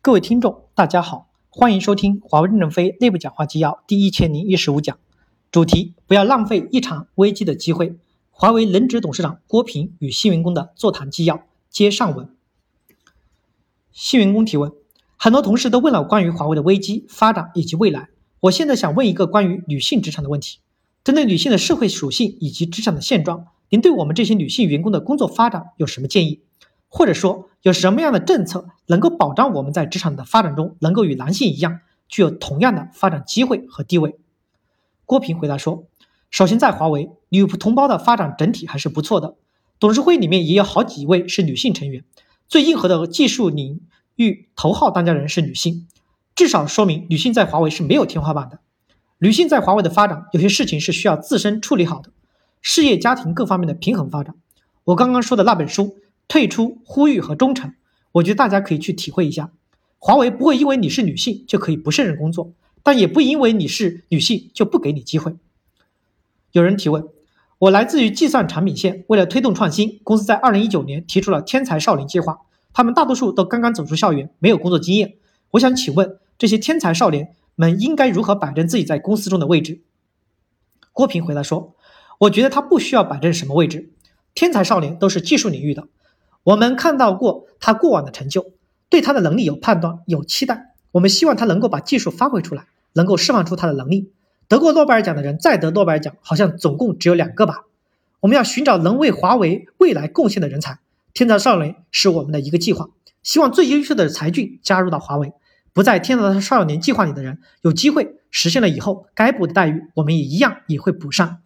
各位听众，大家好，欢迎收听华为任正非内部讲话纪要第一千零一十五讲，主题：不要浪费一场危机的机会。华为轮值董事长郭平与新员工的座谈纪要接上文。新员工提问：很多同事都问了关于华为的危机发展以及未来，我现在想问一个关于女性职场的问题。针对女性的社会属性以及职场的现状，您对我们这些女性员工的工作发展有什么建议？或者说有什么样的政策能够保障我们在职场的发展中能够与男性一样具有同样的发展机会和地位？郭平回答说：“首先，在华为，女同胞的发展整体还是不错的。董事会里面也有好几位是女性成员，最硬核的技术领域头号当家人是女性，至少说明女性在华为是没有天花板的。女性在华为的发展，有些事情是需要自身处理好的，事业家庭各方面的平衡发展。我刚刚说的那本书。”退出、呼吁和忠诚，我觉得大家可以去体会一下。华为不会因为你是女性就可以不胜任工作，但也不因为你是女性就不给你机会。有人提问：我来自于计算产品线，为了推动创新，公司在二零一九年提出了天才少年计划，他们大多数都刚刚走出校园，没有工作经验。我想请问，这些天才少年们应该如何摆正自己在公司中的位置？郭平回答说：我觉得他不需要摆正什么位置，天才少年都是技术领域的。我们看到过他过往的成就，对他的能力有判断、有期待。我们希望他能够把技术发挥出来，能够释放出他的能力。得过诺贝尔奖的人再得诺贝尔奖，好像总共只有两个吧。我们要寻找能为华为未来贡献的人才。天才少年是我们的一个计划，希望最优秀的才俊加入到华为。不在天才少年计划里的人，有机会实现了以后，该补的待遇我们也一样也会补上。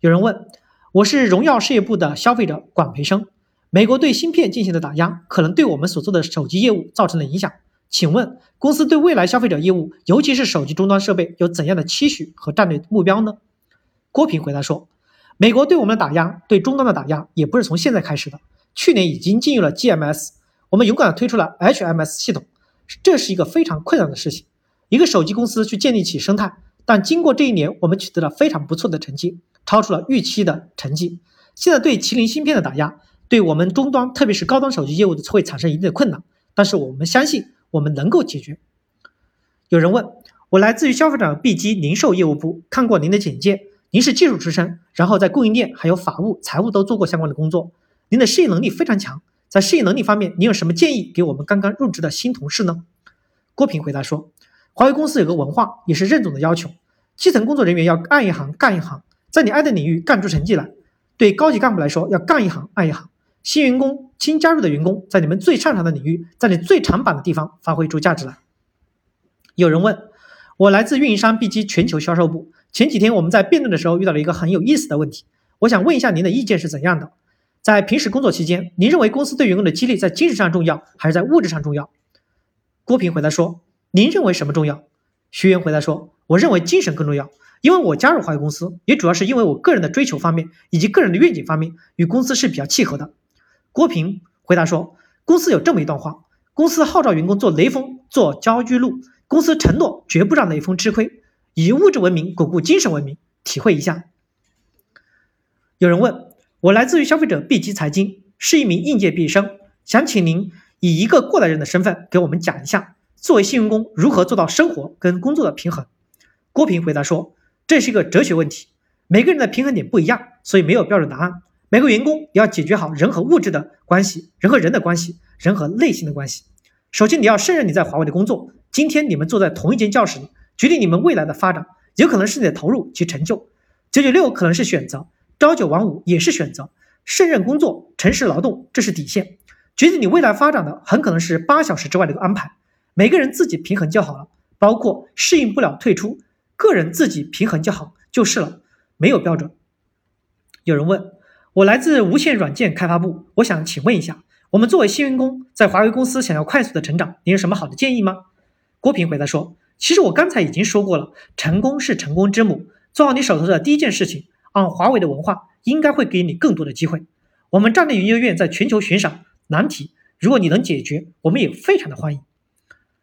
有人问，我是荣耀事业部的消费者管培生。美国对芯片进行的打压，可能对我们所做的手机业务造成了影响。请问公司对未来消费者业务，尤其是手机终端设备，有怎样的期许和战略目标呢？郭平回答说：“美国对我们的打压，对终端的打压，也不是从现在开始的。去年已经进入了 GMS，我们勇敢地推出了 HMS 系统，这是一个非常困难的事情。一个手机公司去建立起生态，但经过这一年，我们取得了非常不错的成绩，超出了预期的成绩。现在对麒麟芯片的打压。”对我们终端，特别是高端手机业务的会产生一定的困难，但是我们相信我们能够解决。有人问我来自于消费者 B 机零售业务部，看过您的简介，您是技术出身，然后在供应链还有法务、财务都做过相关的工作，您的适应能力非常强。在适应能力方面，您有什么建议给我们刚刚入职的新同事呢？郭平回答说，华为公司有个文化，也是任总的要求，基层工作人员要爱一行干一行，在你爱的领域干出成绩来。对高级干部来说，要干一行爱一行。新员工、新加入的员工，在你们最擅长的领域，在你最长板的地方发挥出价值来。有人问我，来自运营商 B 机全球销售部。前几天我们在辩论的时候遇到了一个很有意思的问题，我想问一下您的意见是怎样的？在平时工作期间，您认为公司对员工的激励在精神上重要，还是在物质上重要？郭平回答说：“您认为什么重要？”学员回答说：“我认为精神更重要。”因为我加入华为公司，也主要是因为我个人的追求方面以及个人的愿景方面与公司是比较契合的。郭平回答说：“公司有这么一段话，公司号召员工做雷锋，做焦裕禄。公司承诺绝不让雷锋吃亏，以物质文明巩固精神文明。体会一下。”有人问我来自于消费者 B 级财经，是一名应届毕业生，想请您以一个过来人的身份给我们讲一下，作为新员工如何做到生活跟工作的平衡。郭平回答说：“这是一个哲学问题，每个人的平衡点不一样，所以没有标准答案。”每个员工也要解决好人和物质的关系，人和人的关系，人和内心的关系。首先，你要胜任你在华为的工作。今天你们坐在同一间教室里，决定你们未来的发展，有可能是你的投入及成就。九九六可能是选择，朝九晚五也是选择。胜任工作，诚实劳动，这是底线。决定你未来发展的，很可能是八小时之外的一个安排。每个人自己平衡就好了，包括适应不了退出，个人自己平衡就好就是了，没有标准。有人问。我来自无线软件开发部，我想请问一下，我们作为新员工，在华为公司想要快速的成长，您有什么好的建议吗？郭平回答说：“其实我刚才已经说过了，成功是成功之母，做好你手头的第一件事情，按华为的文化，应该会给你更多的机会。我们战略研究院在全球悬赏难题，如果你能解决，我们也非常的欢迎。”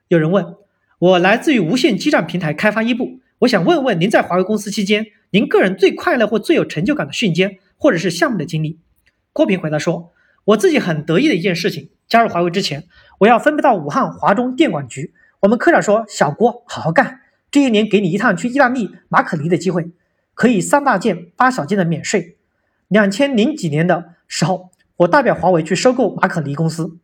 有人问我来自于无线基站平台开发一部，我想问问您在华为公司期间，您个人最快乐或最有成就感的瞬间。或者是项目的经历，郭平回答说：“我自己很得意的一件事情，加入华为之前，我要分配到武汉华中电管局。我们科长说：“小郭，好好干，这一年给你一趟去意大利马可尼的机会，可以三大件八小件的免税。”两千零几年的时候，我代表华为去收购马可尼公司，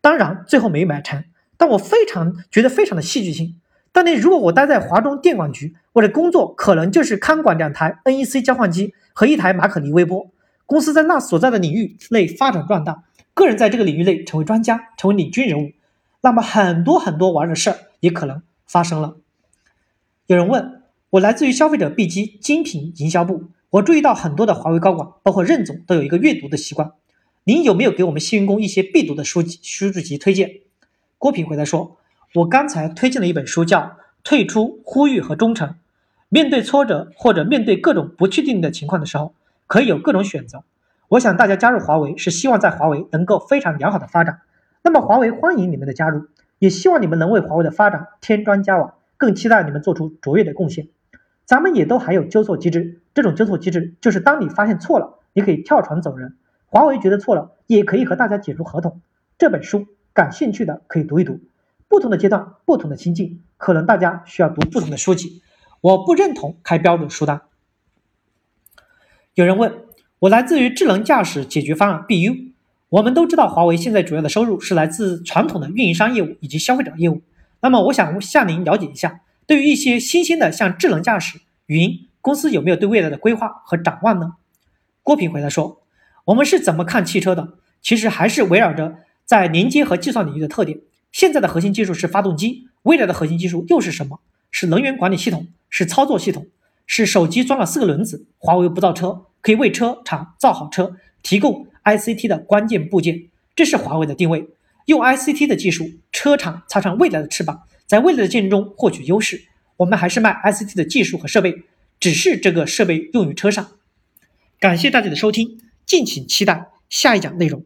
当然最后没买成，但我非常觉得非常的戏剧性。当年如果我待在华中电管局，我的工作可能就是看管两台 NEC 交换机和一台马可尼微波。公司在那所在的领域内发展壮大，个人在这个领域内成为专家，成为领军人物，那么很多很多玩的事儿也可能发生了。有人问我，来自于消费者 B 机精品营销部，我注意到很多的华为高管，包括任总，都有一个阅读的习惯。您有没有给我们新员工一些必读的书籍、书籍及推荐？郭平回答说：“我刚才推荐了一本书，叫《退出、呼吁和忠诚》。面对挫折或者面对各种不确定的情况的时候。”可以有各种选择，我想大家加入华为是希望在华为能够非常良好的发展。那么华为欢迎你们的加入，也希望你们能为华为的发展添砖加瓦，更期待你们做出卓越的贡献。咱们也都还有纠错机制，这种纠错机制就是当你发现错了，你可以跳船走人。华为觉得错了，也可以和大家解除合同。这本书感兴趣的可以读一读。不同的阶段，不同的心境，可能大家需要读不同的书籍。我不认同开标准书单。有人问我来自于智能驾驶解决方案 BU，我们都知道华为现在主要的收入是来自传统的运营商业务以及消费者业务。那么我想向您了解一下，对于一些新兴的像智能驾驶、云，公司有没有对未来的规划和展望呢？郭平回答说，我们是怎么看汽车的？其实还是围绕着在连接和计算领域的特点。现在的核心技术是发动机，未来的核心技术又是什么？是能源管理系统，是操作系统。是手机装了四个轮子，华为不造车，可以为车厂造好车，提供 ICT 的关键部件，这是华为的定位。用 ICT 的技术，车厂插上未来的翅膀，在未来的竞争中获取优势。我们还是卖 ICT 的技术和设备，只是这个设备用于车上。感谢大家的收听，敬请期待下一讲内容。